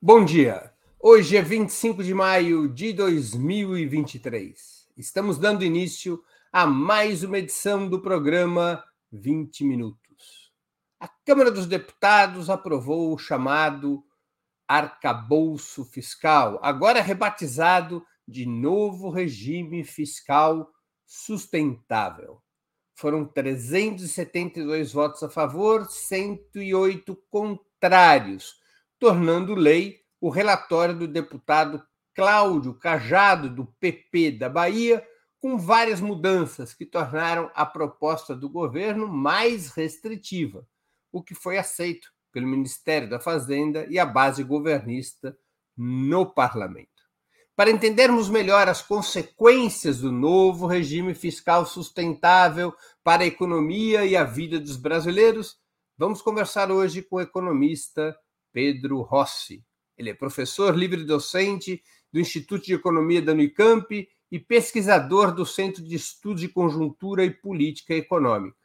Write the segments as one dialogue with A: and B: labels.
A: Bom dia. Hoje é 25 de maio de 2023. Estamos dando início a mais uma edição do programa 20 Minutos. A Câmara dos Deputados aprovou o chamado arcabouço fiscal, agora rebatizado de novo regime fiscal sustentável. Foram 372 votos a favor, 108 contrários tornando lei o relatório do deputado Cláudio Cajado, do PP da Bahia, com várias mudanças que tornaram a proposta do governo mais restritiva, o que foi aceito pelo Ministério da Fazenda e a base governista no parlamento. Para entendermos melhor as consequências do novo regime fiscal sustentável para a economia e a vida dos brasileiros, vamos conversar hoje com o economista Pedro Rossi. Ele é professor livre-docente do Instituto de Economia da Unicamp e pesquisador do Centro de Estudos de Conjuntura e Política Econômica.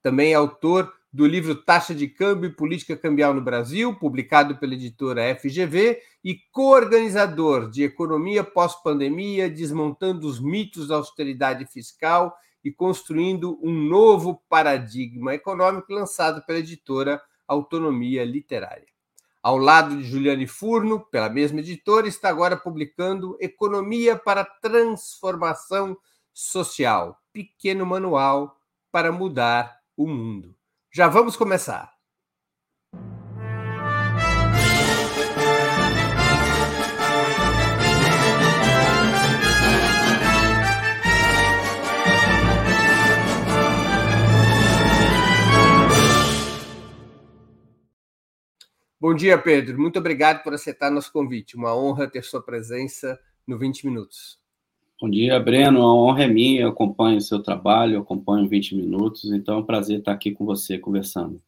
A: Também é autor do livro Taxa de Câmbio e Política Cambial no Brasil, publicado pela editora FGV, e coorganizador de Economia Pós-Pandemia, desmontando os mitos da austeridade fiscal e construindo um novo paradigma econômico, lançado pela editora Autonomia Literária. Ao lado de Juliane Furno, pela mesma editora, está agora publicando Economia para Transformação Social Pequeno Manual para Mudar o Mundo. Já vamos começar. Bom dia, Pedro. Muito obrigado por aceitar nosso convite. Uma honra ter sua presença no 20 Minutos.
B: Bom dia, Breno. A honra é minha. Eu acompanho o seu trabalho, acompanho 20 Minutos. Então é um prazer estar aqui com você conversando.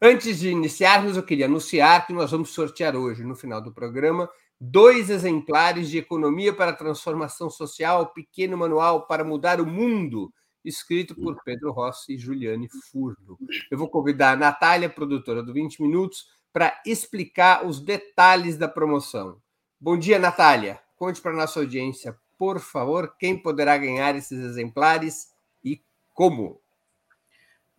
A: Antes de iniciarmos, eu queria anunciar que nós vamos sortear hoje, no final do programa, dois exemplares de Economia para a Transformação Social, pequeno manual para mudar o mundo, escrito por Pedro Rossi e Juliane Furno. Eu vou convidar a Natália, produtora do 20 Minutos, para explicar os detalhes da promoção. Bom dia, Natália. Conte para nossa audiência, por favor, quem poderá ganhar esses exemplares e como.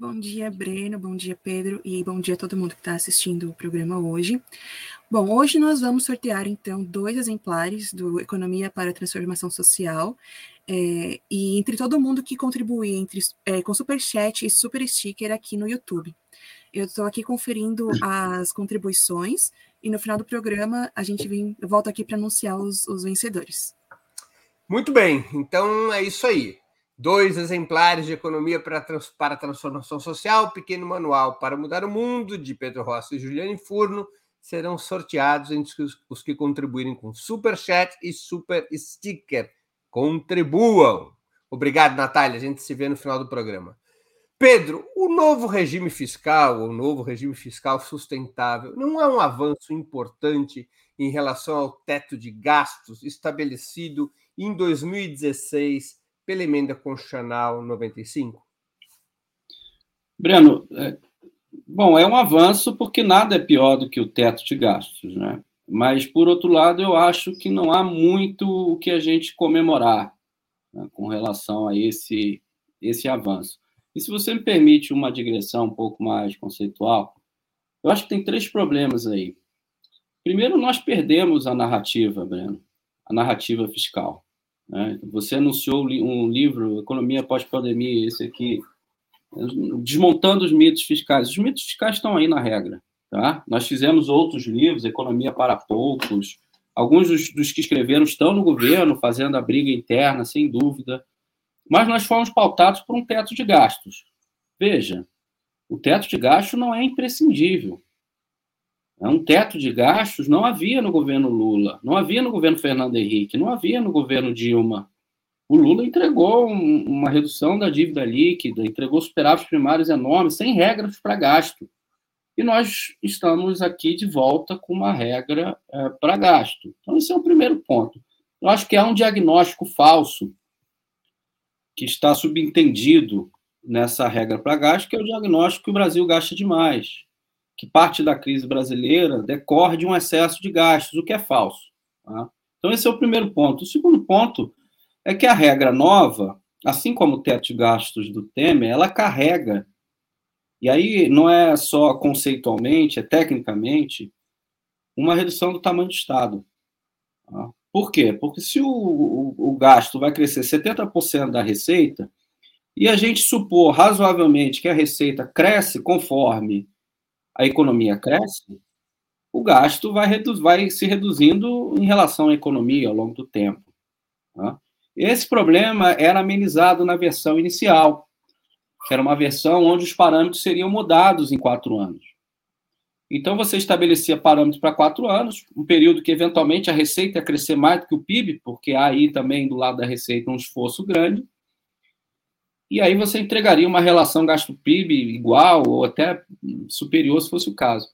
C: Bom dia, Breno. Bom dia, Pedro. E bom dia a todo mundo que está assistindo o programa hoje. Bom, hoje nós vamos sortear, então, dois exemplares do Economia para a Transformação Social. É, e entre todo mundo que contribuir entre, é, com Super Chat e Super Sticker aqui no YouTube. Eu estou aqui conferindo as contribuições e no final do programa a gente vem, eu volto aqui para anunciar os, os vencedores.
A: Muito bem, então é isso aí. Dois exemplares de Economia para, trans, para a Transformação Social, pequeno manual para mudar o mundo, de Pedro Rossi e Juliane Furno, serão sorteados entre os que contribuírem com Super Chat e Super Sticker. Contribuam! Obrigado, Natália. A gente se vê no final do programa. Pedro, o novo regime fiscal, o novo regime fiscal sustentável, não é um avanço importante em relação ao teto de gastos estabelecido em 2016 pela emenda constitucional 95?
B: Breno, é, bom, é um avanço porque nada é pior do que o teto de gastos, né? Mas, por outro lado, eu acho que não há muito o que a gente comemorar né, com relação a esse, esse avanço. E se você me permite uma digressão um pouco mais conceitual, eu acho que tem três problemas aí. Primeiro, nós perdemos a narrativa, Breno, a narrativa fiscal. Né? Você anunciou um livro, Economia Pós-Pandemia, esse aqui, desmontando os mitos fiscais. Os mitos fiscais estão aí na regra. Tá? Nós fizemos outros livros, Economia para Poucos. Alguns dos, dos que escreveram estão no governo, fazendo a briga interna, sem dúvida mas nós fomos pautados por um teto de gastos. Veja, o teto de gastos não é imprescindível. É um teto de gastos não havia no governo Lula, não havia no governo Fernando Henrique, não havia no governo Dilma. O Lula entregou um, uma redução da dívida líquida, entregou superávites primários enormes, sem regras para gasto. E nós estamos aqui de volta com uma regra é, para gasto. Então, esse é o primeiro ponto. Eu acho que é um diagnóstico falso que está subentendido nessa regra para gasto, que é o diagnóstico que o Brasil gasta demais, que parte da crise brasileira decorre de um excesso de gastos, o que é falso. Tá? Então, esse é o primeiro ponto. O segundo ponto é que a regra nova, assim como o teto de gastos do Temer, ela carrega, e aí não é só conceitualmente, é tecnicamente, uma redução do tamanho do Estado. Tá? Por quê? Porque se o, o, o gasto vai crescer 70% da receita, e a gente supor razoavelmente que a receita cresce conforme a economia cresce, o gasto vai, vai se reduzindo em relação à economia ao longo do tempo. Tá? Esse problema era amenizado na versão inicial, que era uma versão onde os parâmetros seriam mudados em quatro anos. Então, você estabelecia parâmetros para quatro anos, um período que, eventualmente, a receita ia crescer mais do que o PIB, porque há aí também, do lado da receita, um esforço grande. E aí você entregaria uma relação gasto-PIB igual ou até superior, se fosse o caso.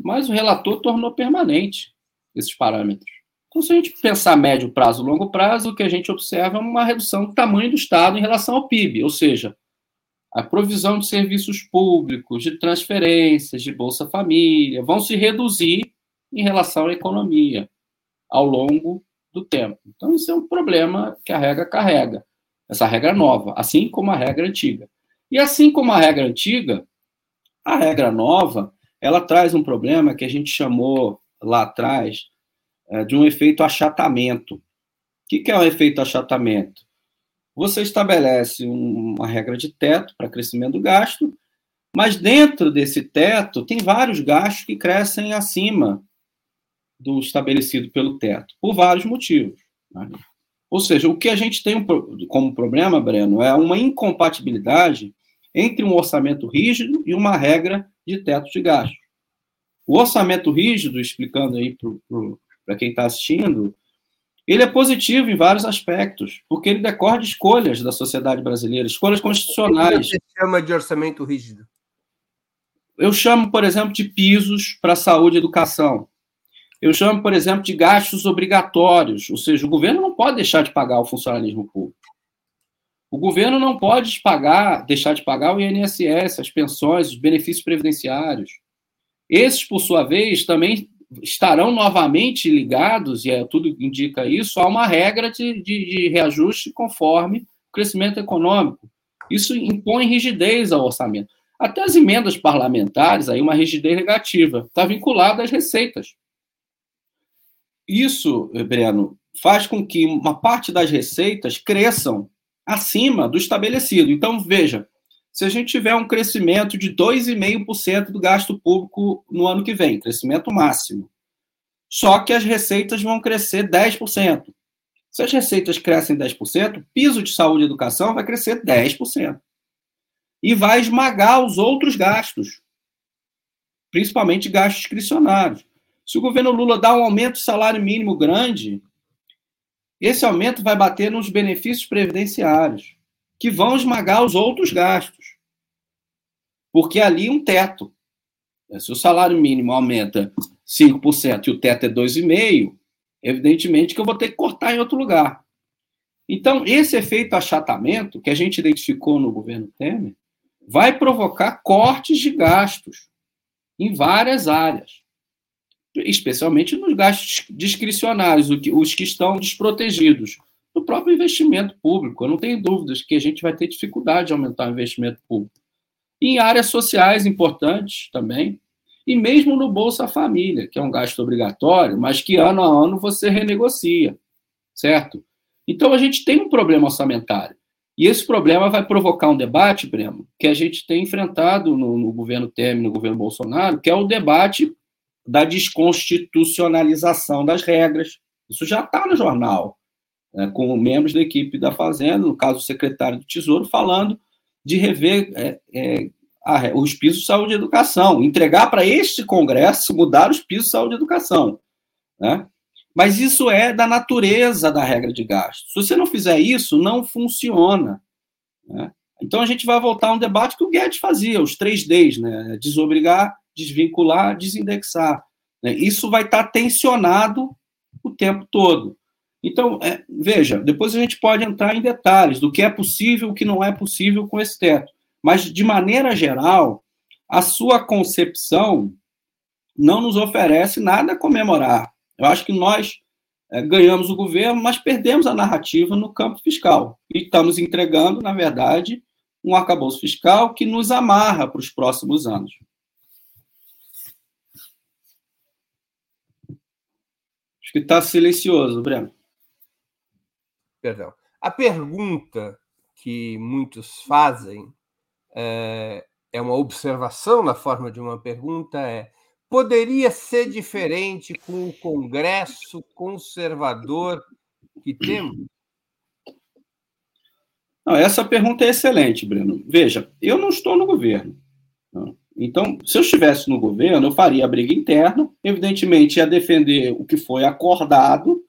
B: Mas o relator tornou permanente esses parâmetros. Então, se a gente pensar médio prazo, longo prazo, o que a gente observa é uma redução do tamanho do Estado em relação ao PIB, ou seja, a provisão de serviços públicos, de transferências, de Bolsa Família, vão se reduzir em relação à economia ao longo do tempo. Então, isso é um problema que a regra carrega, essa regra nova, assim como a regra antiga. E assim como a regra antiga, a regra nova, ela traz um problema que a gente chamou lá atrás é, de um efeito achatamento. O que é o um efeito achatamento? Você estabelece uma regra de teto para crescimento do gasto, mas dentro desse teto tem vários gastos que crescem acima do estabelecido pelo teto, por vários motivos. Né? Ou seja, o que a gente tem como problema, Breno, é uma incompatibilidade entre um orçamento rígido e uma regra de teto de gasto. O orçamento rígido, explicando aí para quem está assistindo, ele é positivo em vários aspectos, porque ele decorre de escolhas da sociedade brasileira, escolhas constitucionais. O que
A: você chama de orçamento rígido?
B: Eu chamo, por exemplo, de pisos para saúde e educação. Eu chamo, por exemplo, de gastos obrigatórios, ou seja, o governo não pode deixar de pagar o funcionalismo público. O governo não pode pagar, deixar de pagar o INSS, as pensões, os benefícios previdenciários. Esses, por sua vez, também estarão novamente ligados, e é, tudo indica isso, a uma regra de, de, de reajuste conforme o crescimento econômico. Isso impõe rigidez ao orçamento. Até as emendas parlamentares, aí uma rigidez negativa, está vinculada às receitas. Isso, Breno, faz com que uma parte das receitas cresçam acima do estabelecido. Então, veja, se a gente tiver um crescimento de 2,5% do gasto público no ano que vem, crescimento máximo. Só que as receitas vão crescer 10%. Se as receitas crescem 10%, o piso de saúde e educação vai crescer 10%. E vai esmagar os outros gastos, principalmente gastos discricionários. Se o governo Lula dá um aumento de salário mínimo grande, esse aumento vai bater nos benefícios previdenciários que vão esmagar os outros gastos. Porque ali um teto. Se o salário mínimo aumenta 5% e o teto é 2,5%, evidentemente que eu vou ter que cortar em outro lugar. Então, esse efeito achatamento que a gente identificou no governo Temer vai provocar cortes de gastos em várias áreas, especialmente nos gastos discricionários, os que estão desprotegidos do próprio investimento público. Eu não tenho dúvidas que a gente vai ter dificuldade de aumentar o investimento público. Em áreas sociais importantes também, e mesmo no Bolsa Família, que é um gasto obrigatório, mas que ano a ano você renegocia, certo? Então a gente tem um problema orçamentário. E esse problema vai provocar um debate, Breno, que a gente tem enfrentado no, no governo Temer, no governo Bolsonaro, que é o debate da desconstitucionalização das regras. Isso já está no jornal é, com membros da equipe da Fazenda, no caso o secretário do Tesouro, falando de rever é, é, a, os pisos de saúde e educação, entregar para este Congresso mudar os pisos de saúde e educação. Né? Mas isso é da natureza da regra de gasto. Se você não fizer isso, não funciona. Né? Então a gente vai voltar a um debate que o Guedes fazia, os três Ds, né? desobrigar, desvincular, desindexar. Né? Isso vai estar tensionado o tempo todo. Então, é, veja, depois a gente pode entrar em detalhes do que é possível o que não é possível com esse teto. Mas, de maneira geral, a sua concepção não nos oferece nada a comemorar. Eu acho que nós é, ganhamos o governo, mas perdemos a narrativa no campo fiscal. E estamos entregando, na verdade, um arcabouço fiscal que nos amarra para os próximos anos. Acho que está silencioso, Breno.
A: Perdão. A pergunta que muitos fazem é, é uma observação na forma de uma pergunta é poderia ser diferente com o Congresso conservador que temos?
B: Não, essa pergunta é excelente, Breno. Veja, eu não estou no governo. Então, se eu estivesse no governo, eu faria a briga interna, evidentemente ia defender o que foi acordado,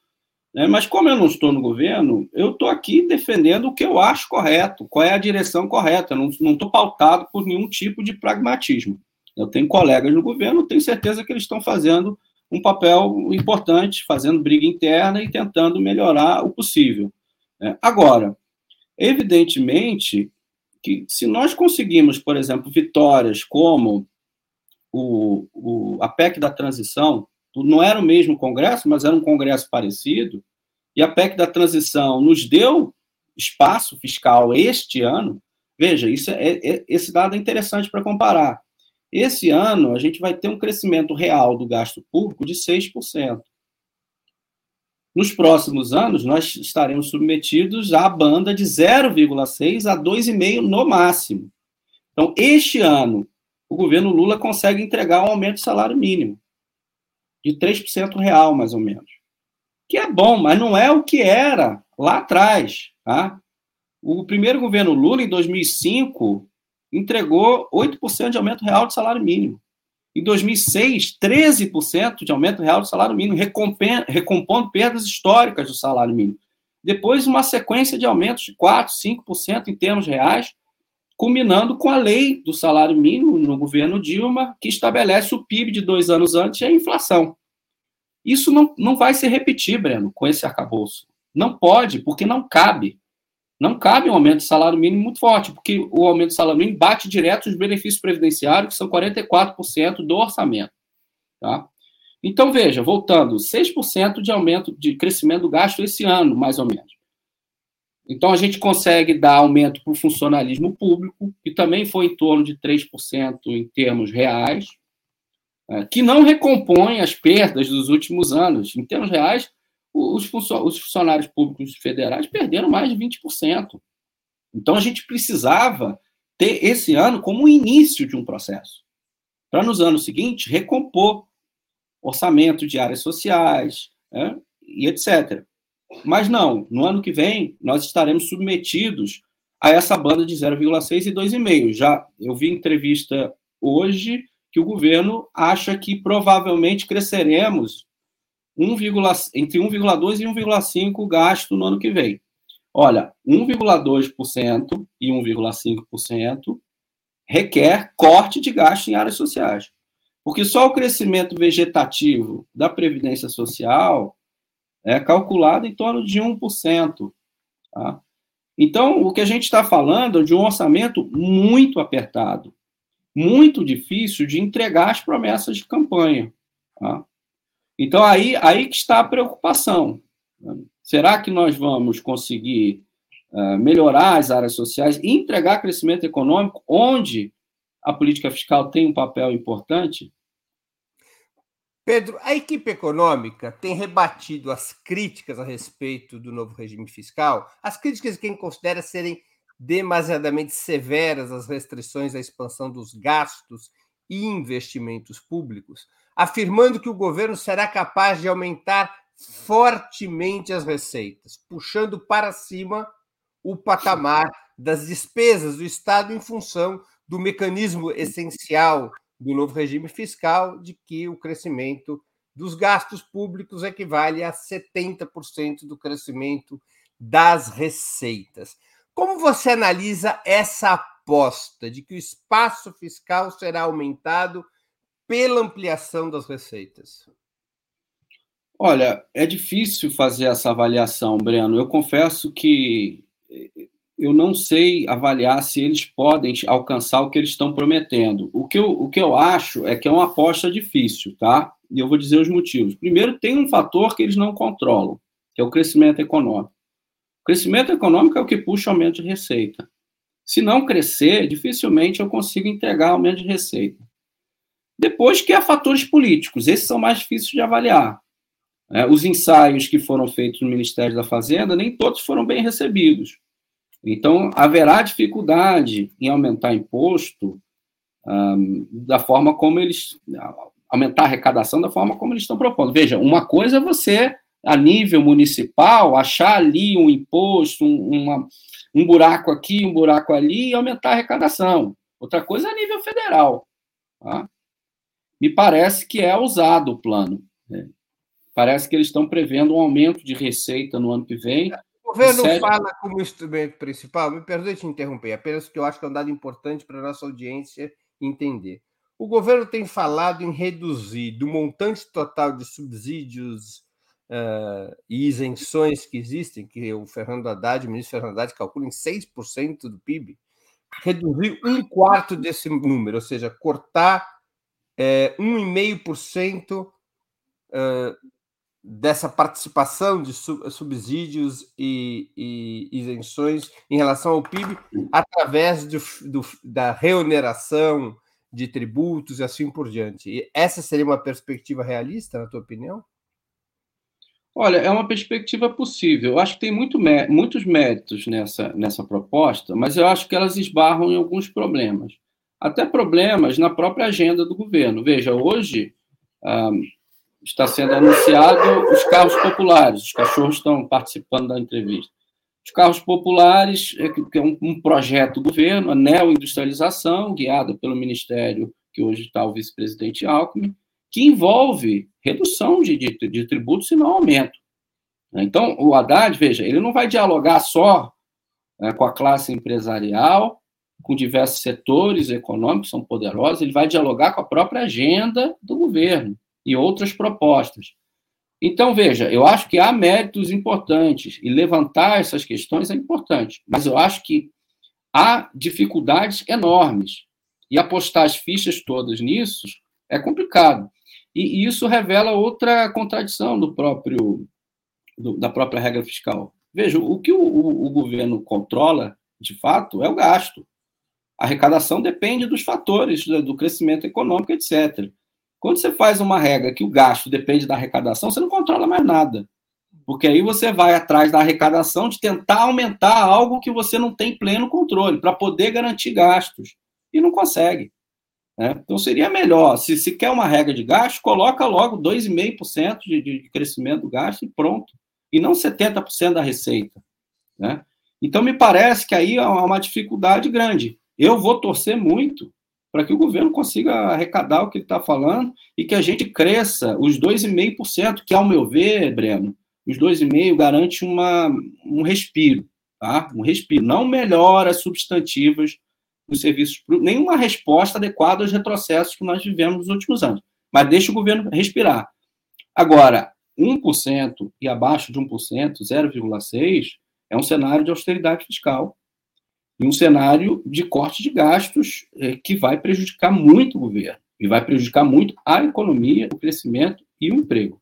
B: né? mas como eu não estou no governo, eu estou aqui defendendo o que eu acho correto, qual é a direção correta, não estou pautado por nenhum tipo de pragmatismo. Eu tenho colegas no governo, tenho certeza que eles estão fazendo um papel importante, fazendo briga interna e tentando melhorar o possível. Né? Agora, evidentemente que se nós conseguimos, por exemplo, vitórias como o, o, a PEC da transição, não era o mesmo Congresso, mas era um Congresso parecido, e a PEC da transição nos deu espaço fiscal este ano, veja, isso é, é esse dado é interessante para comparar. Esse ano, a gente vai ter um crescimento real do gasto público de 6%. Nos próximos anos, nós estaremos submetidos à banda de 0,6% a 2,5% no máximo. Então, este ano, o governo Lula consegue entregar um aumento do salário mínimo, de 3% real, mais ou menos. Que é bom, mas não é o que era lá atrás. Tá? O primeiro governo Lula, em 2005, entregou 8% de aumento real de salário mínimo. Em 2006, 13% de aumento real do salário mínimo, recompondo perdas históricas do salário mínimo. Depois, uma sequência de aumentos de 4%, 5% em termos reais, culminando com a lei do salário mínimo no governo Dilma, que estabelece o PIB de dois anos antes e a inflação. Isso não, não vai se repetir, Breno, com esse arcabouço. Não pode, porque não cabe. Não cabe um aumento de salário mínimo muito forte, porque o aumento de salário mínimo bate direto os benefícios previdenciários, que são 44% do orçamento. Tá? Então, veja, voltando, 6% de aumento de crescimento do gasto esse ano, mais ou menos. Então, a gente consegue dar aumento para o funcionalismo público, que também foi em torno de 3% em termos reais, é, que não recompõe as perdas dos últimos anos. Em termos reais, os funcionários públicos federais perderam mais de 20%. Então, a gente precisava ter esse ano como o início de um processo, para nos anos seguintes recompor orçamento de áreas sociais né, e etc. Mas não, no ano que vem, nós estaremos submetidos a essa banda de 0,6 e 2,5. Já eu vi entrevista hoje que o governo acha que provavelmente cresceremos 1, entre 1,2% e 1,5% gasto no ano que vem. Olha, 1,2% e 1,5% requer corte de gasto em áreas sociais. Porque só o crescimento vegetativo da Previdência Social é calculado em torno de 1%. Tá? Então, o que a gente está falando é de um orçamento muito apertado, muito difícil de entregar as promessas de campanha. Tá? Então, aí, aí que está a preocupação. Será que nós vamos conseguir uh, melhorar as áreas sociais e entregar crescimento econômico onde a política fiscal tem um papel importante?
A: Pedro, a equipe econômica tem rebatido as críticas a respeito do novo regime fiscal, as críticas de quem considera serem demasiadamente severas as restrições à expansão dos gastos e investimentos públicos afirmando que o governo será capaz de aumentar fortemente as receitas, puxando para cima o patamar das despesas do Estado em função do mecanismo essencial do novo regime fiscal, de que o crescimento dos gastos públicos equivale a 70% do crescimento das receitas. Como você analisa essa aposta de que o espaço fiscal será aumentado pela ampliação das receitas?
B: Olha, é difícil fazer essa avaliação, Breno. Eu confesso que eu não sei avaliar se eles podem alcançar o que eles estão prometendo. O que eu, o que eu acho é que é uma aposta difícil, tá? E eu vou dizer os motivos. Primeiro, tem um fator que eles não controlam, que é o crescimento econômico. O crescimento econômico é o que puxa o aumento de receita. Se não crescer, dificilmente eu consigo entregar aumento de receita. Depois que há fatores políticos, esses são mais difíceis de avaliar. É, os ensaios que foram feitos no Ministério da Fazenda, nem todos foram bem recebidos. Então, haverá dificuldade em aumentar imposto um, da forma como eles. aumentar a arrecadação da forma como eles estão propondo. Veja, uma coisa é você, a nível municipal, achar ali um imposto, um, uma, um buraco aqui, um buraco ali e aumentar a arrecadação. Outra coisa é a nível federal. Tá? Me parece que é usado o plano. Né? Parece que eles estão prevendo um aumento de receita no ano que vem
A: governo Sério? fala como instrumento principal, me perdoe te interromper, apenas porque eu acho que é um dado importante para a nossa audiência entender. O governo tem falado em reduzir do montante total de subsídios uh, e isenções que existem, que o Fernando Haddad, o ministro Fernando Haddad, calcula em 6% do PIB, reduzir um quarto desse número, ou seja, cortar é, 1,5% uh, dessa participação de subsídios e, e, isenções em relação ao PIB através do, do, da reoneração de tributos e assim por diante. E essa seria uma perspectiva realista, na tua opinião?
B: Olha, é uma perspectiva possível. Eu acho que tem muito, muitos méritos nessa, nessa proposta, mas eu acho que elas esbarram em alguns problemas. Até problemas na própria agenda do governo. Veja, hoje, ah, está sendo anunciado os carros populares. Os cachorros estão participando da entrevista. Os carros populares, é que é um, projeto do governo, a neoindustrialização, guiada pelo Ministério, que hoje está o vice-presidente Alckmin, que envolve redução de, de, de tributos e não aumento. Então, o Haddad, veja, ele não vai dialogar só né, com a classe empresarial, com diversos setores econômicos, são poderosos, ele vai dialogar com a própria agenda do governo e outras propostas. Então, veja, eu acho que há méritos importantes e levantar essas questões é importante, mas eu acho que há dificuldades enormes e apostar as fichas todas nisso é complicado. E, isso revela outra contradição do próprio do, da própria regra fiscal. Veja, o que o, o, o governo controla, de fato, é o gasto. A arrecadação depende dos fatores do crescimento econômico, etc. Quando você faz uma regra que o gasto depende da arrecadação, você não controla mais nada. Porque aí você vai atrás da arrecadação de tentar aumentar algo que você não tem pleno controle, para poder garantir gastos. E não consegue. Né? Então seria melhor, se, se quer uma regra de gasto, coloca logo 2,5% de, de crescimento do gasto e pronto. E não 70% da receita. Né? Então me parece que aí há uma dificuldade grande. Eu vou torcer muito para que o governo consiga arrecadar o que ele está falando e que a gente cresça os 2,5%, que, ao meu ver, Breno, os 2,5% garante uma, um respiro, tá? Um respiro. Não melhora substantivas dos serviços, nenhuma resposta adequada aos retrocessos que nós vivemos nos últimos anos, mas deixa o governo respirar. Agora, 1% e abaixo de 1%, 0,6%, é um cenário de austeridade fiscal em um cenário de corte de gastos é, que vai prejudicar muito o governo e vai prejudicar muito a economia, o crescimento e o emprego.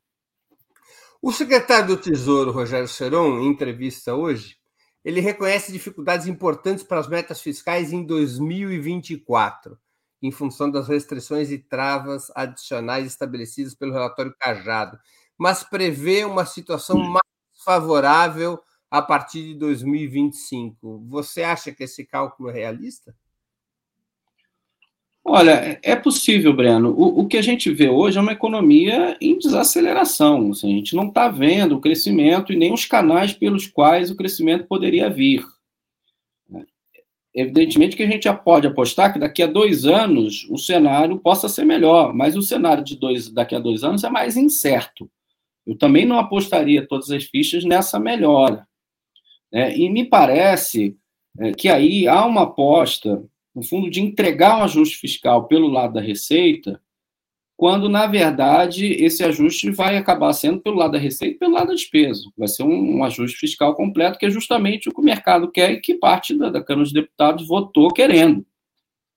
A: O secretário do Tesouro, Rogério Seron, em entrevista hoje, ele reconhece dificuldades importantes para as metas fiscais em 2024, em função das restrições e travas adicionais estabelecidas pelo relatório Cajado, mas prevê uma situação mais favorável a partir de 2025. Você acha que esse cálculo é realista?
B: Olha, é possível, Breno. O, o que a gente vê hoje é uma economia em desaceleração. Assim, a gente não está vendo o crescimento e nem os canais pelos quais o crescimento poderia vir. Evidentemente que a gente já pode apostar que daqui a dois anos o cenário possa ser melhor, mas o cenário de dois, daqui a dois anos é mais incerto. Eu também não apostaria todas as fichas nessa melhora. É, e me parece é, que aí há uma aposta, no fundo, de entregar um ajuste fiscal pelo lado da receita, quando, na verdade, esse ajuste vai acabar sendo pelo lado da receita e pelo lado da despesa. Vai ser um, um, ajuste fiscal completo, que é justamente o que o mercado quer e que parte da, da Câmara dos Deputados votou querendo.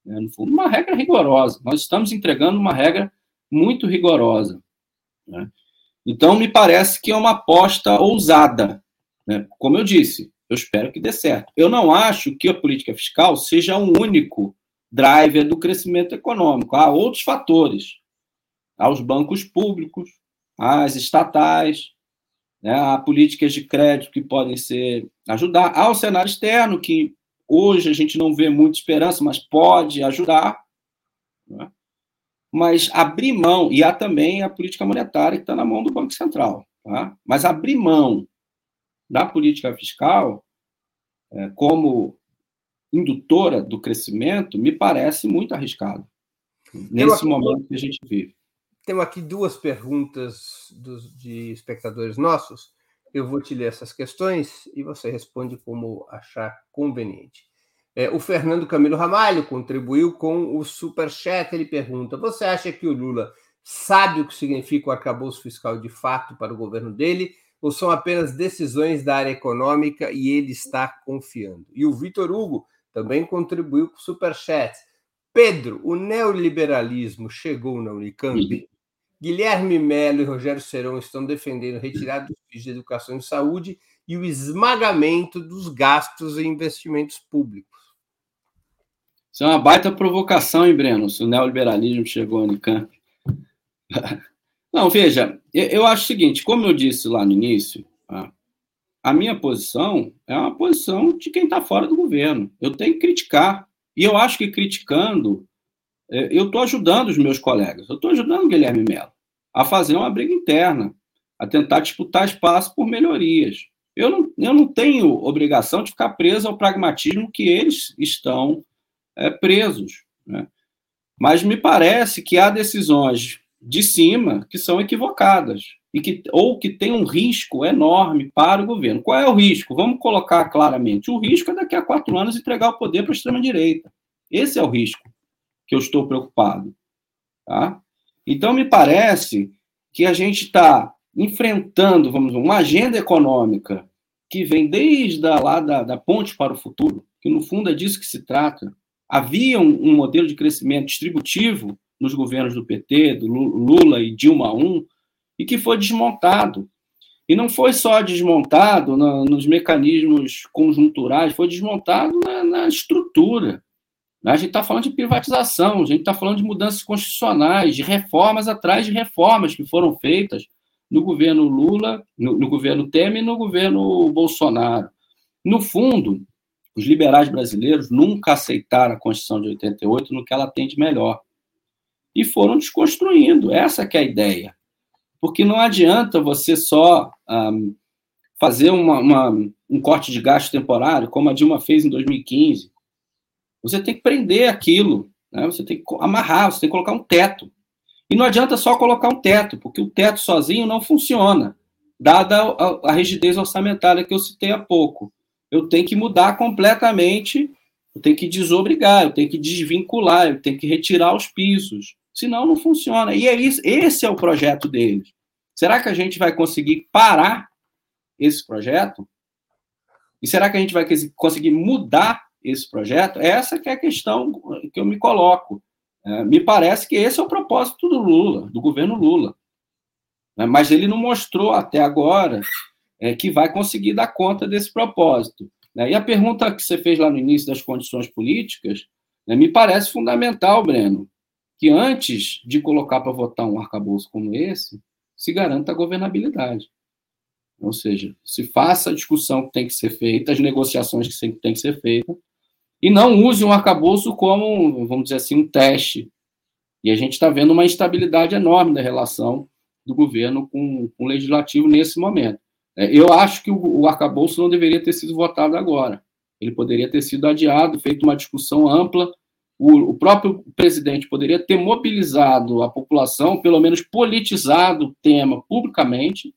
B: É, no fundo, uma regra rigorosa. Nós estamos entregando uma regra muito rigorosa. Né? Então, me parece que é uma aposta ousada. Né? Como eu disse, eu espero que dê certo. Eu não acho que a política fiscal seja o único driver do crescimento econômico. Há outros fatores aos bancos públicos, às estatais, né, a políticas de crédito que podem ser ajudar, ao cenário externo que hoje a gente não vê muita esperança, mas pode ajudar. Né? Mas abrir mão, e há também a política monetária que está na mão do Banco Central, tá? mas abrir mão da política fiscal é, como indutora do crescimento me parece muito arriscado nesse momento que a gente vive.
A: Temos aqui duas perguntas dos, de espectadores nossos. Eu vou te ler essas questões e você responde como achar conveniente. É, o Fernando Camilo Ramalho contribuiu com o super chat. Ele pergunta: Você acha que o Lula sabe o que significa o arcabouço fiscal de fato para o governo dele? Ou são apenas decisões da área econômica e ele está confiando? E o Vitor Hugo também contribuiu com o super chat. Pedro, o neoliberalismo chegou na Unicamp? Guilherme Melo e Rogério Serão estão defendendo retirada dos FIIs de educação e saúde e o esmagamento dos gastos e investimentos públicos.
B: Isso é uma baita provocação, hein, Breno, se o neoliberalismo chegou ao Unicamp. Não, veja, eu acho o seguinte, como eu disse lá no início, a minha posição é uma posição de quem está fora do governo. Eu tenho que criticar. E eu acho que criticando, é, eu estou ajudando os meus colegas. Eu estou ajudando o Guilherme Mello a fazer uma briga interna, a tentar disputar espaço por melhorias. Eu não, eu não tenho obrigação de ficar preso ao pragmatismo que eles estão é, presos. Né? Mas me parece que há decisões de cima que são equivocadas e que ou que tem um risco enorme para o governo. Qual é o risco? Vamos colocar claramente. O risco é daqui a quatro anos entregar o poder para a extrema direita. Esse é o risco que eu estou preocupado. Tá? Então, me parece que a gente está enfrentando, vamos uma agenda econômica que vem desde a, lá da, da ponte para o futuro, que no fundo é disso que se trata. Havia um, um modelo de crescimento distributivo nos governos do PT, do Lula e Dilma I, e que foi desmontado. E não foi só desmontado na, nos mecanismos conjunturais, foi desmontado na, na estrutura. A gente está falando de privatização, a gente está falando de mudanças constitucionais, de reformas atrás de reformas que foram feitas no governo Lula, no, no governo Temer e no governo Bolsonaro. No fundo, os liberais brasileiros nunca aceitaram a Constituição de 88 no que ela tem de melhor. E foram desconstruindo, essa que é a ideia. Porque não adianta você só um, fazer uma, uma, um corte de gasto temporário, como a Dilma fez em 2015, você tem que prender aquilo, né? você tem que amarrar, você tem que colocar um teto. E não adianta só colocar um teto, porque o teto sozinho não funciona, dada a, a rigidez orçamentária que eu citei há pouco. Eu tenho que mudar completamente, eu tenho que desobrigar, eu tenho que desvincular, eu tenho que retirar os pisos. Senão não funciona. E é isso, esse é o projeto deles. Será que a gente vai conseguir parar esse projeto? E será que a gente vai conseguir mudar esse projeto? Essa é a questão que eu me coloco. É, me parece que esse é o propósito do Lula, do governo Lula. É, mas ele não mostrou até agora é, que vai conseguir dar conta desse propósito. Né? E a pergunta que você fez lá no início das condições políticas né, me parece fundamental, Breno, que antes de colocar para votar um arcabouço como esse, se garanta a governabilidade. Ou seja, se faça a discussão que tem que ser feita, as negociações que tem que ser feitas, e não use um arcabouço como, vamos dizer assim, um teste. E a gente está vendo uma instabilidade enorme da relação do governo com, com o legislativo nesse momento. É, eu acho que o, o arcabouço não deveria ter sido votado agora. Ele poderia ter sido adiado, feito uma discussão ampla. O, o próprio presidente poderia ter mobilizado a população, pelo menos politizado o tema publicamente,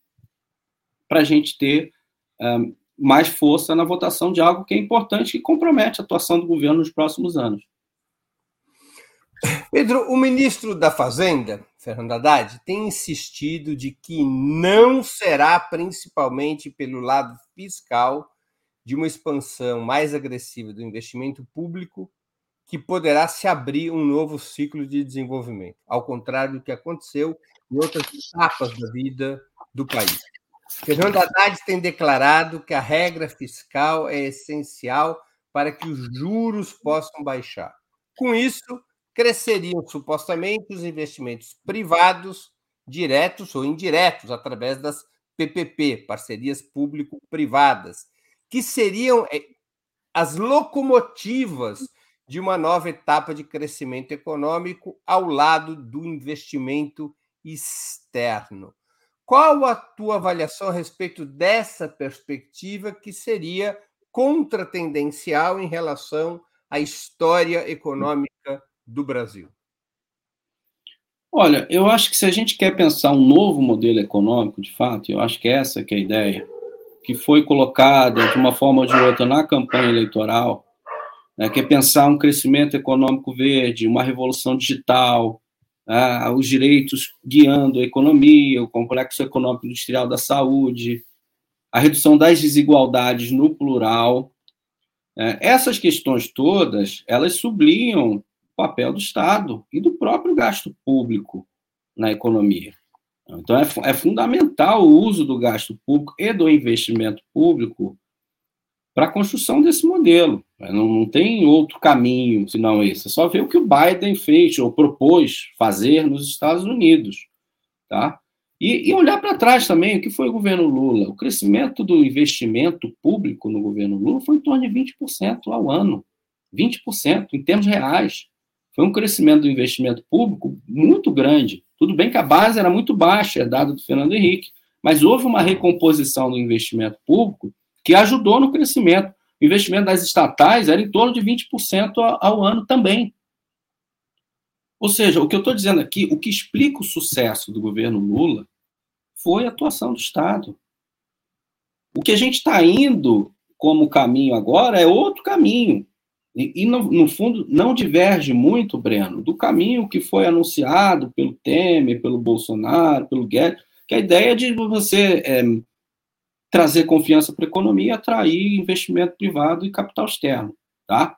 B: para a gente ter um, mais força na votação de algo que é importante e compromete a atuação do governo nos próximos anos.
A: Pedro, o ministro da Fazenda, Fernando Haddad, tem insistido de que não será principalmente pelo lado fiscal de uma expansão mais agressiva do investimento público que poderá se abrir um novo ciclo de desenvolvimento, ao contrário do que aconteceu em outras etapas da vida do país. Fernando Haddad tem declarado que a regra fiscal é essencial para que os juros possam baixar. Com isso, cresceriam supostamente os investimentos privados, diretos ou indiretos, através das PPP, parcerias público-privadas, que seriam eh, as locomotivas de uma nova etapa de crescimento econômico ao lado do investimento externo. Qual a tua avaliação a respeito dessa perspectiva que seria contratendencial em relação à história econômica do Brasil?
B: Olha, eu acho que se a gente quer pensar um novo modelo econômico, de fato, eu acho que essa que é a ideia, que foi colocada de uma forma ou de outra na campanha eleitoral, né, que é pensar um crescimento econômico verde, uma revolução digital, né, os direitos guiando a economia, o complexo econômico industrial da saúde, a redução das desigualdades no plural. Né, essas questões todas, elas sublinham papel do Estado e do próprio gasto público na economia. Então, é, é fundamental o uso do gasto público e do investimento público para a construção desse modelo. Não, não, tem outro caminho senão esse. É só ver o que o Biden fez ou propôs fazer nos Estados Unidos. Tá? E, e olhar para trás também, o que foi o governo Lula? O crescimento do investimento público no governo Lula foi em torno de 20% ao ano. 20% em termos reais. Foi um crescimento do investimento público muito grande. Tudo bem que a base era muito baixa, é dado do Fernando Henrique, mas houve uma recomposição do investimento público que ajudou no crescimento. O investimento das estatais era em torno de 20% ao ano também. Ou seja, o que eu estou dizendo aqui, o que explica o sucesso do governo Lula foi a atuação do Estado. O que a gente está indo como caminho agora é outro caminho. E, e no, no, fundo, não diverge muito, Breno, do caminho que foi anunciado pelo Temer, pelo Bolsonaro, pelo Guedes, que é a ideia de você é, trazer confiança para a economia e atrair investimento privado e capital externo. Tá?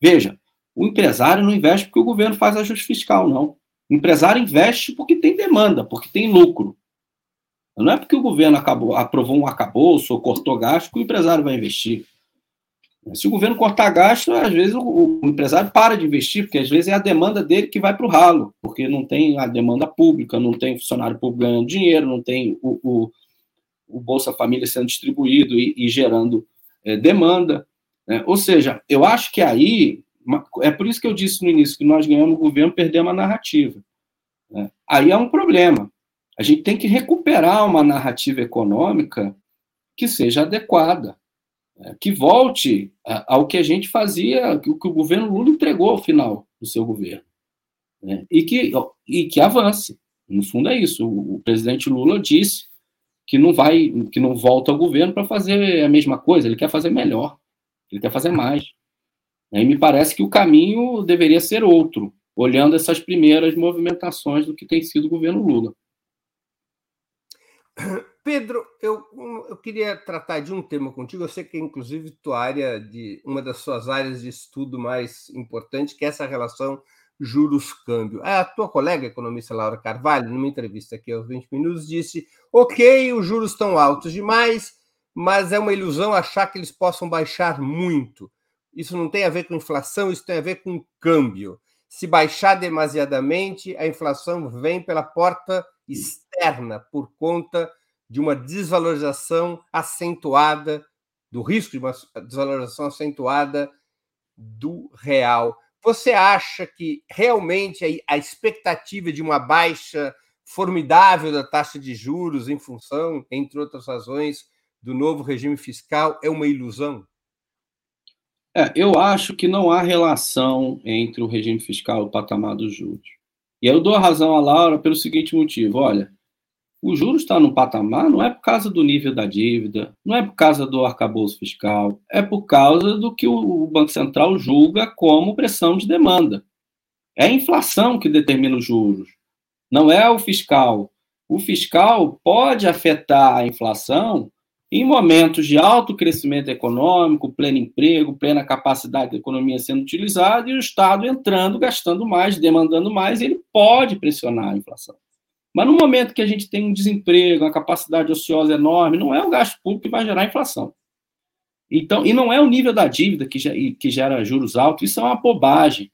B: Veja, o empresário não investe porque o governo faz ajuste fiscal, não. O empresário investe porque tem demanda, porque tem lucro. Não é porque o governo acabou, aprovou um acabouço ou cortou gasto que o empresário vai investir. Se o governo cortar gasto, às vezes o, empresário para de investir, porque às vezes é a demanda dele que vai para o ralo, porque não tem a demanda pública, não tem funcionário público ganhando dinheiro, não tem o, o, o Bolsa Família sendo distribuído e, e gerando é, demanda. Né? Ou seja, eu acho que aí, é por isso que eu disse no início que nós ganhamos o governo, perdemos a narrativa. Né? Aí é um problema. A gente tem que recuperar uma narrativa econômica que seja adequada. É, que volte ao que a gente fazia, o que o governo Lula entregou ao final do seu governo. Né? E, que, e que avance. No fundo é isso. O presidente Lula disse que não vai, que não volta ao governo para fazer a mesma coisa, ele quer fazer melhor, ele quer fazer mais. E me parece que o caminho deveria ser outro, olhando essas primeiras movimentações do que tem sido o governo Lula.
A: Pedro, eu, eu queria tratar de um tema contigo. Eu sei que, inclusive, tua área de uma das suas áreas de estudo mais importante, que é essa relação juros-câmbio. A tua colega economista Laura Carvalho, numa entrevista aqui aos 20 minutos, disse: ok, os juros estão altos demais, mas é uma ilusão achar que eles possam baixar muito. Isso não tem a ver com inflação, isso tem a ver com câmbio. Se baixar demasiadamente, a inflação vem pela porta externa, por conta de uma desvalorização acentuada, do risco de uma desvalorização acentuada do real. Você acha que realmente a expectativa de uma baixa formidável da taxa de juros em função, entre outras razões, do novo regime fiscal é uma ilusão?
B: É, eu acho que não há relação entre o regime fiscal e o patamar dos juros. E eu dou a razão à Laura pelo seguinte motivo: olha, o juros está no patamar não é por causa do nível da dívida, não é por causa do arcabouço fiscal, é por causa do que o Banco Central julga como pressão de demanda. É a inflação que determina os juros. não é o fiscal. O fiscal pode afetar a inflação em momentos de alto crescimento econômico, pleno emprego, plena capacidade da economia sendo utilizada e o Estado entrando, gastando mais, demandando mais, ele pode pressionar a inflação. Mas no momento que a gente tem um desemprego, uma capacidade ociosa enorme, não é o gasto público que vai gerar inflação. Então, e não é o nível da dívida que, que gera juros altos, isso é uma bobagem.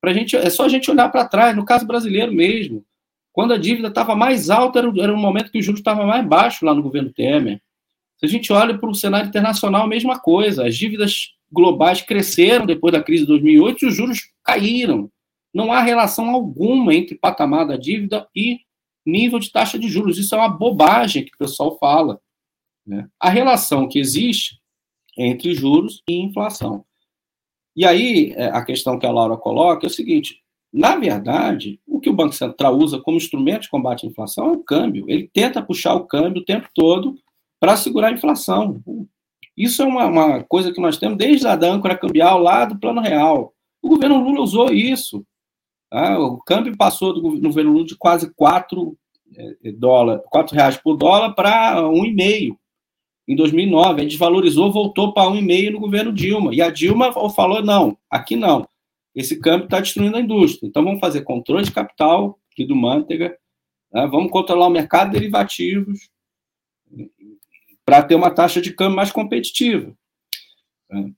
B: Pra gente, é só a gente olhar para trás, no caso brasileiro mesmo. Quando a dívida estava mais alta, era, era o momento que o juros estava mais baixo lá no governo Temer. Se a gente olha para o cenário internacional, a mesma coisa. As dívidas globais cresceram depois da crise de 2008 e os juros caíram. Não há relação alguma entre patamar da dívida e nível de taxa de juros. Isso é uma bobagem que o pessoal fala. Né? A relação que existe entre juros e inflação. E aí, é, a questão que a Laura coloca é o seguinte: na verdade, o que o Banco Central usa como instrumento de combate à inflação é o câmbio. Ele tenta puxar o câmbio o tempo todo para segurar a inflação. Isso é uma, uma, coisa que nós temos desde a âncora cambial lá do Plano Real. O governo Lula usou isso. Tá? O câmbio passou do governo Lula de quase 4 é, dólar, 4 reais por dólar para 1,5 em 2009. A desvalorizou, voltou para 1,5 no governo Dilma. E a Dilma falou: não, aqui não. Esse câmbio está destruindo a indústria. Então vamos fazer controle de capital aqui do Manteiga, né? vamos controlar o mercado de derivativos, para ter uma taxa de câmbio mais competitiva.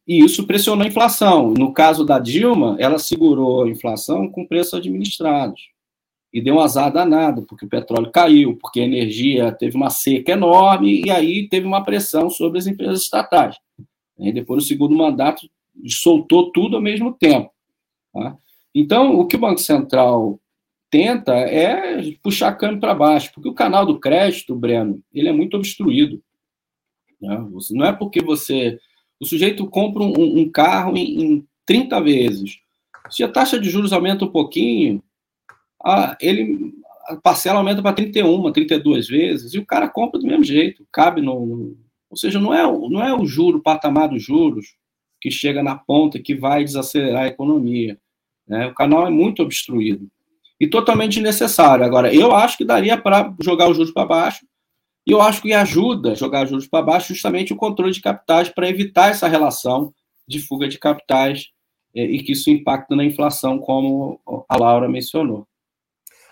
B: E isso pressionou a inflação. No caso da Dilma, ela segurou a inflação com preços administrados. E deu um azar danado, porque o petróleo caiu, porque a energia teve uma seca enorme, e aí teve uma pressão sobre as empresas estatais. E depois, no segundo mandato, soltou tudo ao mesmo tempo. Tá? Então, o que o Banco Central tenta é puxar câmbio para baixo, porque o canal do crédito, Breno, ele é muito obstruído. Né? Não é porque você. O sujeito compra um, um carro em, em 30 vezes. Se a taxa de juros aumenta um pouquinho, a, ele, a parcela aumenta para 31, 32 vezes, e o cara compra do mesmo jeito, cabe no. Ou seja, não é, não é o juro, o patamar dos juros, que chega na ponta que vai desacelerar a economia. Né? O canal é muito obstruído e totalmente necessário. Agora, eu acho que daria para jogar os juros para baixo e eu acho que ajuda jogar juros para baixo justamente o controle de capitais para evitar essa relação de fuga de capitais é, e que isso impacta na inflação, como a Laura mencionou.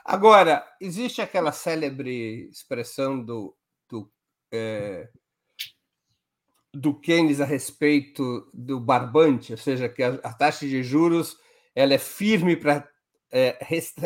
A: Agora, existe aquela célebre expressão do, do, é, do Keynes a respeito do barbante, ou seja, que a, a taxa de juros ela é firme para é,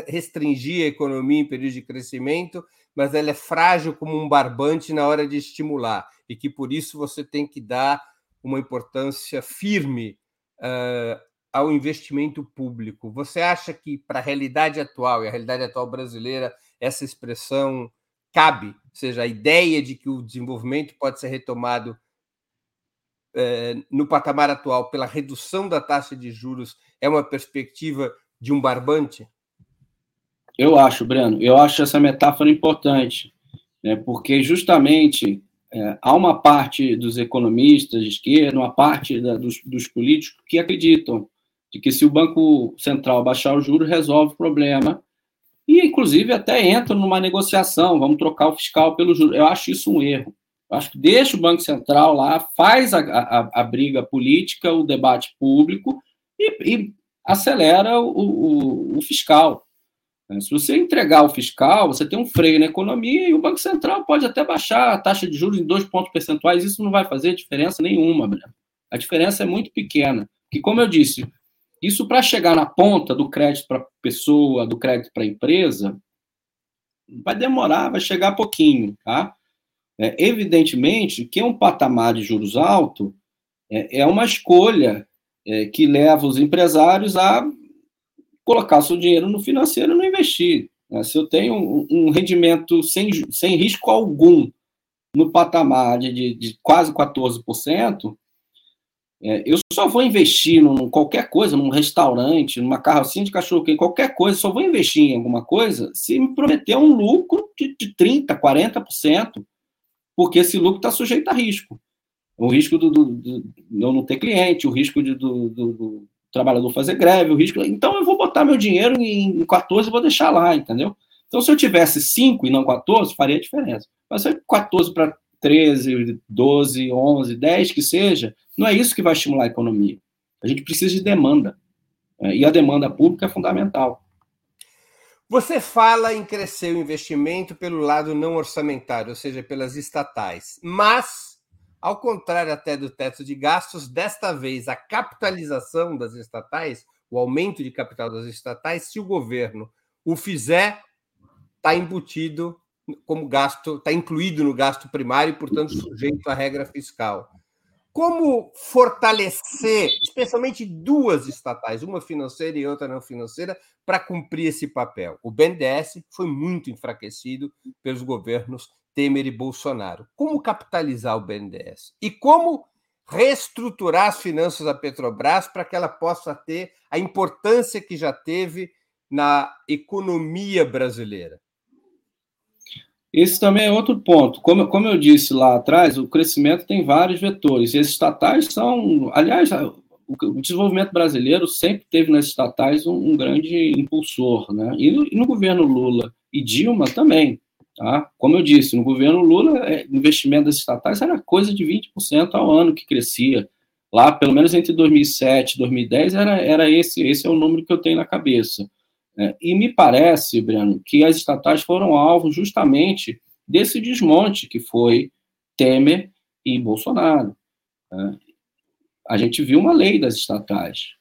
A: restringir a economia em período de crescimento mas ela é frágil como um barbante na hora de estimular, e que por isso você tem que dar uma importância firme uh, ao investimento público. Você acha que, para a realidade atual, e a realidade atual brasileira, essa expressão cabe? Ou seja, a ideia de que o desenvolvimento pode ser retomado no patamar atual pela redução da taxa de juros é uma perspectiva de um barbante?
B: Eu acho, Breno, eu acho essa metáfora importante, né, porque justamente é, há uma parte dos economistas de esquerda, uma parte da, dos, dos, políticos que acreditam de que se o Banco Central baixar o juro, resolve o problema, e inclusive até entra numa negociação, vamos trocar o fiscal pelo juro. Eu acho isso um erro. Eu acho que deixa o Banco Central lá, faz a, a, a briga política, o debate público e, e acelera o, o, o fiscal. Né? Se você entregar o fiscal, você tem um freio na economia e o Banco Central pode até baixar a taxa de juros em dois pontos percentuais, isso não vai fazer diferença nenhuma, Breno. A diferença é muito pequena. Que, como eu disse, isso para chegar na ponta do crédito para pessoa, do crédito para empresa, vai demorar, vai chegar pouquinho, tá? É, evidentemente que um patamar de juros alto é, é uma escolha é, que leva os empresários a colocar seu dinheiro no financeiro e não investir. Né? Se eu tenho um, um, rendimento sem, sem risco algum no patamar de, de, de quase 14%, é, eu só vou investir em qualquer coisa, num restaurante, numa carrocinha de cachorro quente, qualquer coisa, só vou investir em alguma coisa se me prometer um lucro de, de 30%, 40%, porque esse lucro está sujeito a risco. O risco do, do, do, eu não ter cliente, o risco de, do, do, trabalhador fazer greve, o risco. Então eu vou botar meu dinheiro em 14 e vou deixar lá, entendeu? Então, se eu tivesse 5 e não 14, faria diferença. Mas se 14 para 13, 12, 11, 10 que seja, não é isso que vai estimular a economia. A gente precisa de demanda. Né? E a demanda pública é fundamental.
A: Você fala em crescer o investimento pelo lado não orçamentário, ou seja, pelas estatais. Mas, ao contrário até do teto de gastos, desta vez a capitalização das estatais, o aumento de capital das estatais, se o governo o fizer, está embutido como gasto, está incluído no gasto primário e, portanto, sujeito à regra fiscal. Como fortalecer, especialmente duas estatais, uma financeira e outra não financeira, para cumprir esse papel? O BNDES foi muito enfraquecido pelos governos Temer e Bolsonaro. Como capitalizar o BNDES? E como reestruturar as finanças da Petrobras para que ela possa ter a importância que já teve na economia brasileira?
B: Esse também é outro ponto. Como, como eu disse lá atrás, o crescimento tem vários vetores. E esses estatais são. Aliás, o, desenvolvimento brasileiro sempre teve nas estatais um, um grande impulsor. Né? E no, e no, governo Lula e Dilma também. Tá? Como eu disse, no governo Lula, é, investimento das estatais era coisa de 20% ao ano que crescia. Lá, pelo menos entre 2007 e 2010, era, era esse, esse é o número que eu tenho na cabeça. É, e me parece, Breno, que as estatais foram alvo justamente desse desmonte que foi Temer e Bolsonaro. Né? A gente viu uma lei das estatais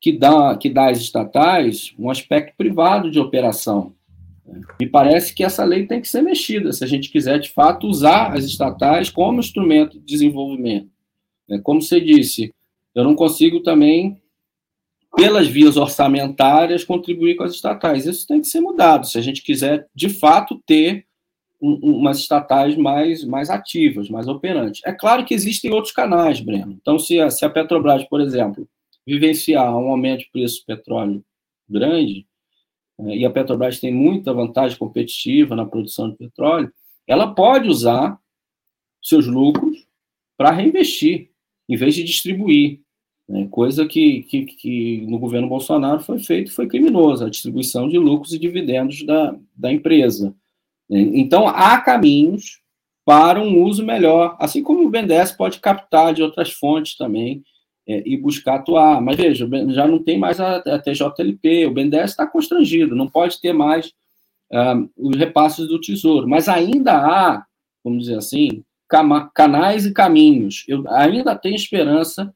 B: que dá, que dá às estatais um aspecto privado de operação. Me parece que essa lei tem que ser mexida se a gente quiser, de fato, usar as estatais como instrumento de desenvolvimento. Né? Como você disse, eu não consigo também pelas vias orçamentárias, contribuir com as estatais. Isso tem que ser mudado, se a gente quiser, de fato, ter um, umas estatais mais, mais ativas, mais operantes. É claro que existem outros canais, Breno. Então, se a, se a Petrobras, por exemplo, vivenciar um aumento de preço do petróleo grande, é, e a Petrobras tem muita vantagem competitiva na produção de petróleo, ela pode usar seus lucros para reinvestir, em vez de distribuir. Né? Coisa que, que, que, no governo Bolsonaro foi feito, foi criminosa, a distribuição de lucros e dividendos da, da empresa. Né? Então, há caminhos para um uso melhor, assim como o BNDES pode captar de outras fontes também é, e buscar atuar. Mas veja, já não tem mais a, a TJLP, o BNDES está constrangido, não pode ter mais uh, os repasses do Tesouro, mas ainda há, vamos dizer assim, canais e caminhos. Eu ainda tenho esperança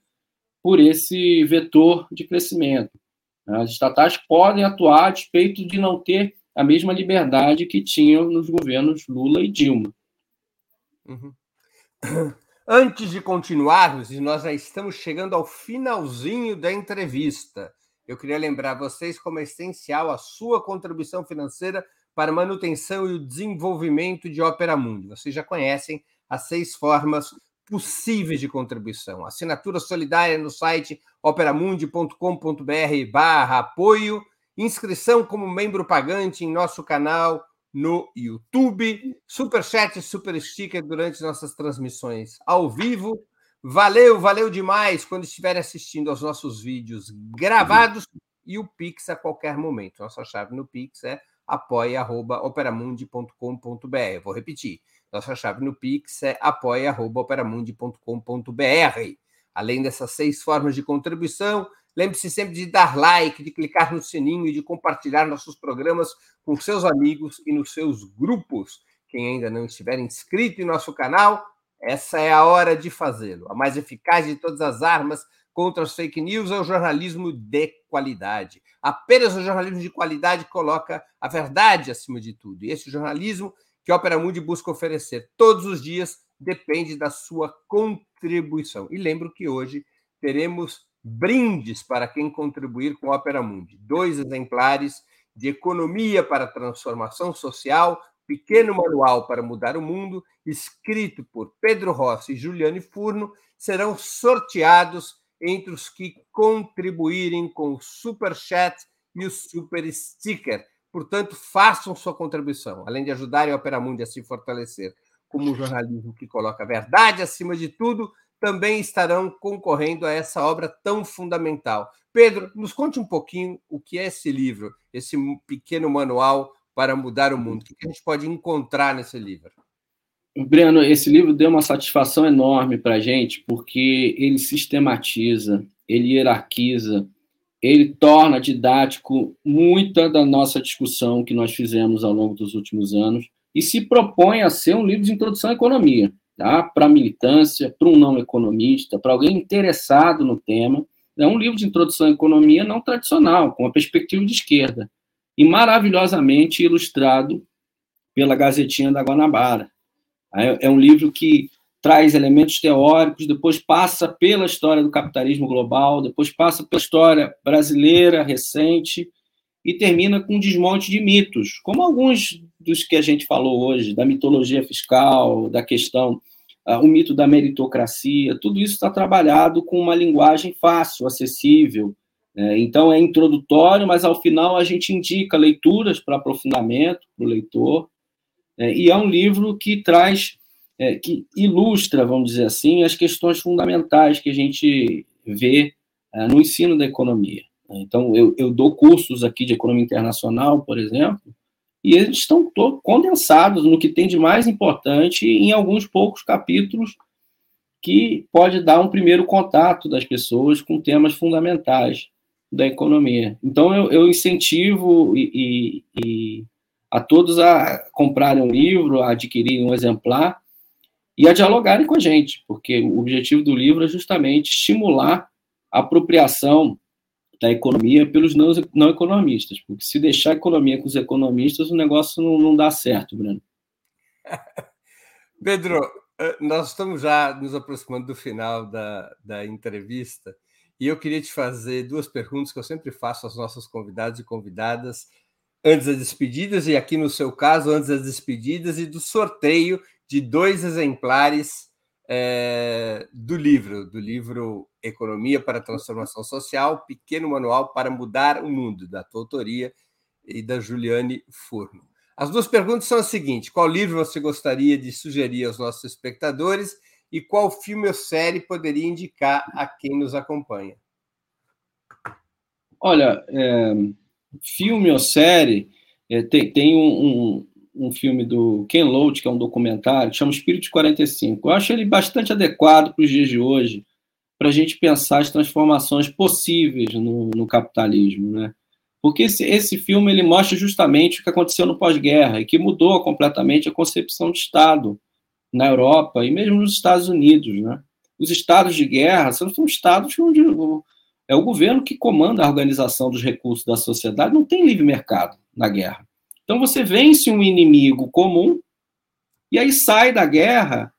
B: por esse vetor de crescimento. As estatais podem atuar a despeito de não ter a mesma liberdade que tinham nos governos Lula e Dilma.
A: Uhum. Antes de continuarmos, e nós já estamos chegando ao finalzinho da entrevista, eu queria lembrar vocês como é essencial a sua contribuição financeira para a manutenção e o desenvolvimento de Opera Mundi. Vocês já conhecem as seis formas possíveis de contribuição. Assinatura solidária no site operamundi.com.br barra apoio, inscrição como membro pagante em nosso canal no YouTube, super chat, super sticker durante nossas transmissões ao vivo. Valeu, valeu demais quando estiver assistindo aos nossos vídeos gravados e o Pix a qualquer momento. Nossa chave no Pix é apoia.operamundi.com.br. Vou repetir nossa chave no Pix é apoia.operamundi.com.br. Além dessas seis formas de contribuição, lembre-se sempre de dar like, de clicar no sininho e de compartilhar nossos programas com seus amigos e nos seus grupos. Quem ainda não estiver inscrito em nosso canal, essa é a hora de fazê-lo. A mais eficaz de todas as armas contra as fake news é o jornalismo de qualidade. Apenas o jornalismo de qualidade coloca a verdade acima de tudo. E esse jornalismo que a Opera Mundi busca oferecer todos os dias depende da sua contribuição. E lembro que hoje teremos brindes para quem contribuir com Opera Mundi. Dois exemplares de Economia para Transformação Social, pequeno manual para mudar o mundo, escrito por Pedro Rossi e Juliane Furno, serão sorteados entre os que contribuírem com o Super Chat e o Super Sticker Portanto, façam sua contribuição, além de ajudarem a Opera Mundi a se fortalecer como um jornalismo que coloca a verdade acima de tudo, também estarão concorrendo a essa obra tão fundamental. Pedro, nos conte um pouquinho o que é esse livro, esse pequeno manual para mudar o mundo? O que a gente pode encontrar nesse livro?
B: Breno, esse livro deu uma satisfação enorme para a gente, porque ele sistematiza, ele hierarquiza, ele torna didático muita da nossa discussão que nós fizemos ao longo dos últimos anos e se propõe a ser um livro de introdução à economia, tá? para a militância, para um não economista, para alguém interessado no tema. É um livro de introdução à economia não tradicional, com a perspectiva de esquerda, e maravilhosamente ilustrado pela Gazetinha da Guanabara. É, é um livro que traz elementos teóricos, depois passa pela história do capitalismo global, depois passa pela história brasileira recente e termina com um desmonte de mitos, como alguns dos que a gente falou hoje, da mitologia fiscal, da questão, o mito da meritocracia, tudo isso está trabalhado com uma linguagem fácil, acessível. Né? Então é introdutório, mas ao final a gente indica leituras para aprofundamento para o leitor. É, e é um livro que traz, é, que ilustra, vamos dizer assim, as questões fundamentais que a gente vê é, no ensino da economia. Então, eu, eu, dou cursos aqui de economia internacional, por exemplo, e eles estão condensados no que tem de mais importante em alguns poucos capítulos que pode dar um primeiro contato das pessoas com temas fundamentais da economia. Então, eu, eu incentivo e, e, e a todos a comprarem um livro, a adquirirem um exemplar e a dialogarem com a gente, porque o objetivo do livro é justamente estimular a apropriação da economia pelos não, não economistas, porque se deixar a economia com os economistas, o negócio não, não dá certo, Bruno.
A: Pedro, eh, nós estamos já nos aproximando do final da, da entrevista e eu queria te fazer duas perguntas que eu sempre faço aos nossos convidados e convidadas antes das despedidas, e aqui no seu caso, antes das despedidas, e do sorteio de dois exemplares é, do livro, do livro Economia para a Transformação Social, Pequeno Manual para Mudar o Mundo, da tua autoria e da Juliane Furno. As duas perguntas são as seguintes: qual livro você gostaria de sugerir aos nossos espectadores e qual filme ou série poderia indicar a quem nos acompanha?
B: Olha, é, filme ou série, é, tem, tem um, um, um, filme do Ken Loach, que é um documentário, que chama Espírito 45. Eu acho ele bastante adequado para os dias de hoje, para a gente pensar as transformações possíveis no, no capitalismo, né? Porque esse, esse filme ele mostra justamente o que aconteceu no pós-guerra e que mudou completamente a concepção de Estado na Europa e mesmo nos Estados Unidos, né? Os estados de guerra são, são estados onde é o governo que comanda a organização dos recursos da sociedade, não tem livre mercado na guerra. Então você vence um inimigo comum e aí sai da guerra.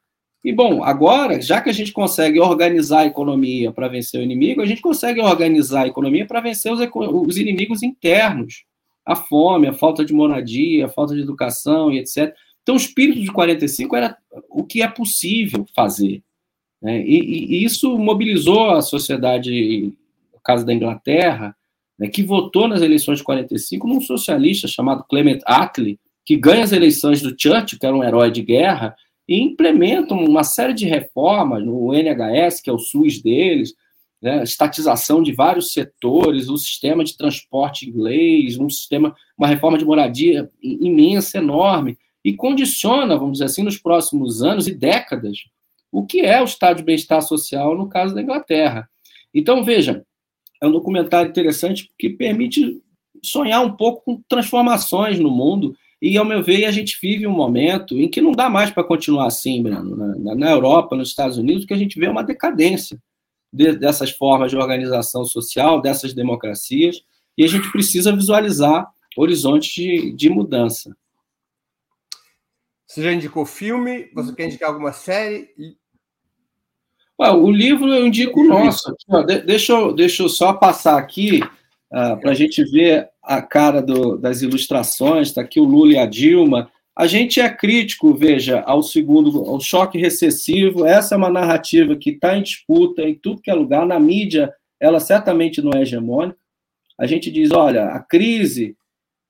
B: E bom, agora, já que a gente consegue organizar a economia para vencer o inimigo, a gente consegue organizar a economia para vencer os, os inimigos internos, a fome, a falta de moradia, a falta de educação e etc. Então, o espírito de 45 era o que é possível fazer. Né? E, e, isso mobilizou a sociedade no caso da Inglaterra, né, que votou nas eleições de 45 num socialista chamado Clement Attlee, que ganha as eleições do Churchill, que era um herói de guerra, e implementam uma série de reformas no NHS, que é o SUS deles, né, estatização de vários setores, o sistema de transporte inglês, um sistema, uma reforma de moradia imensa, enorme, e condiciona, vamos dizer assim, nos próximos anos e décadas, o que é o estado de bem-estar social no caso da Inglaterra. Então, veja, é um documentário interessante que permite sonhar um pouco com transformações no mundo. E, ao meu ver, a gente vive um momento em que não dá mais para continuar assim, Breno. Na, na, Europa, nos Estados Unidos, que a gente vê uma decadência de, dessas formas de organização social, dessas democracias, e a gente precisa visualizar horizontes de, de mudança.
A: Você já indicou filme? Você quer indicar alguma série?
B: o livro eu indico o nosso. deixa, eu, deixa eu só passar aqui ah, para a gente ver a cara do, das ilustrações. Está aqui o Lula e a Dilma. A gente é crítico, veja, ao segundo, ao choque recessivo. Essa é uma narrativa que está em disputa em tudo que é lugar. Na mídia, ela certamente não é hegemônica. A gente diz, olha, a crise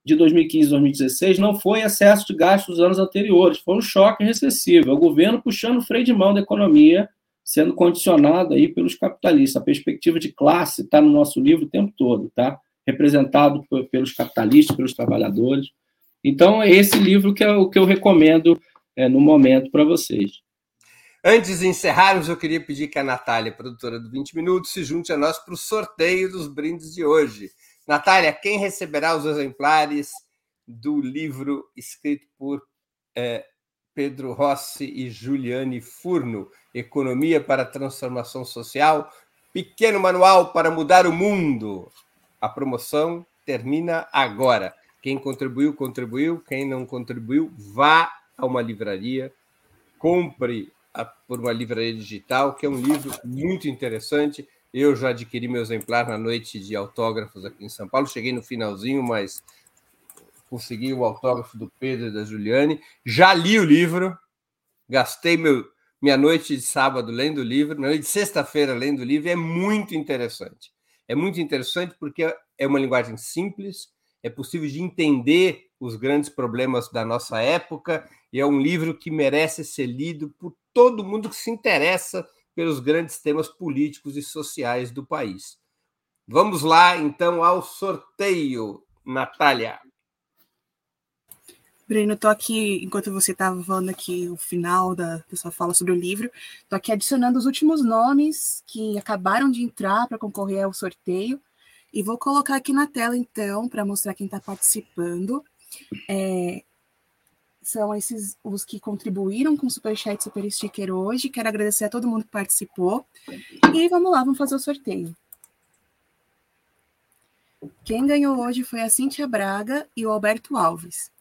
B: de 2015 2016 não foi excesso de gastos dos anos anteriores, foi um choque recessivo. É o governo puxando o freio de mão da economia sendo condicionado aí pelos capitalistas. A perspectiva de classe está no nosso livro o tempo todo, tá? Representado pelos capitalistas, pelos trabalhadores. Então, é esse livro que é o que eu recomendo é, no momento para vocês.
A: Antes de encerrarmos, eu queria pedir que a Natália, produtora do 20 Minutos, se junte a nós para o sorteio dos brindes de hoje. Natália, quem receberá os exemplares do livro escrito por é, Pedro Rossi e Juliane Furno, Economia para Transformação Social, pequeno manual para mudar o mundo. A promoção termina agora. Quem contribuiu, contribuiu. Quem não contribuiu, vá a uma livraria, compre a, por uma livraria digital, que é um livro muito interessante. Eu já adquiri meu exemplar na noite de autógrafos aqui em São Paulo. Cheguei no finalzinho, mas consegui o autógrafo do Pedro e da Juliane. Já li o livro, gastei meu, minha noite de sábado lendo o livro, minha noite de sexta-feira lendo o livro. É muito interessante. É muito interessante porque é uma linguagem simples, é possível de entender os grandes problemas da nossa época e é um livro que merece ser lido por todo mundo que se interessa pelos grandes temas políticos e sociais do país. Vamos lá, então, ao sorteio, Natália.
C: Breno, estou aqui, enquanto você estava falando aqui o final da, da sua fala sobre o livro, estou aqui adicionando os últimos nomes que acabaram de entrar para concorrer ao sorteio. E vou colocar aqui na tela, então, para mostrar quem está participando. É, são esses os que contribuíram com o Superchat Super Sticker hoje. Quero agradecer a todo mundo que participou. E vamos lá, vamos fazer o sorteio. Quem ganhou hoje foi a Cíntia Braga e o Alberto Alves.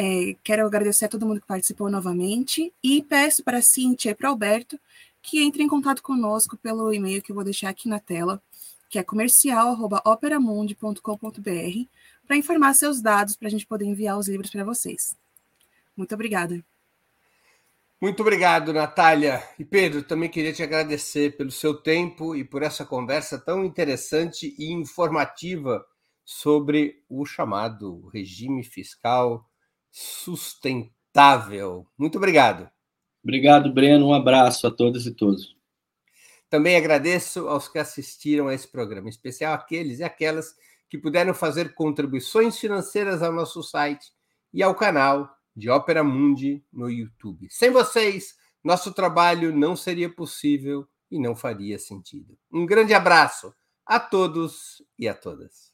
C: É, quero agradecer a todo mundo que participou novamente e peço para a Cíntia e para o Alberto que entrem em contato conosco pelo e-mail que eu vou deixar aqui na tela, que é comercial.operamundi.com.br, para informar seus dados para a gente poder enviar os livros para vocês. Muito obrigada.
A: Muito obrigado, Natália. E Pedro, também queria te agradecer pelo seu tempo e por essa conversa tão interessante e informativa sobre o chamado regime fiscal sustentável. Muito obrigado.
B: Obrigado, Breno. Um abraço a todas e todos.
A: Também agradeço aos que assistiram a esse programa, em especial aqueles e aquelas que puderam fazer contribuições financeiras ao nosso site e ao canal de Ópera Mundi no YouTube. Sem vocês, nosso trabalho não seria possível e não faria sentido. Um grande abraço a todos e a todas.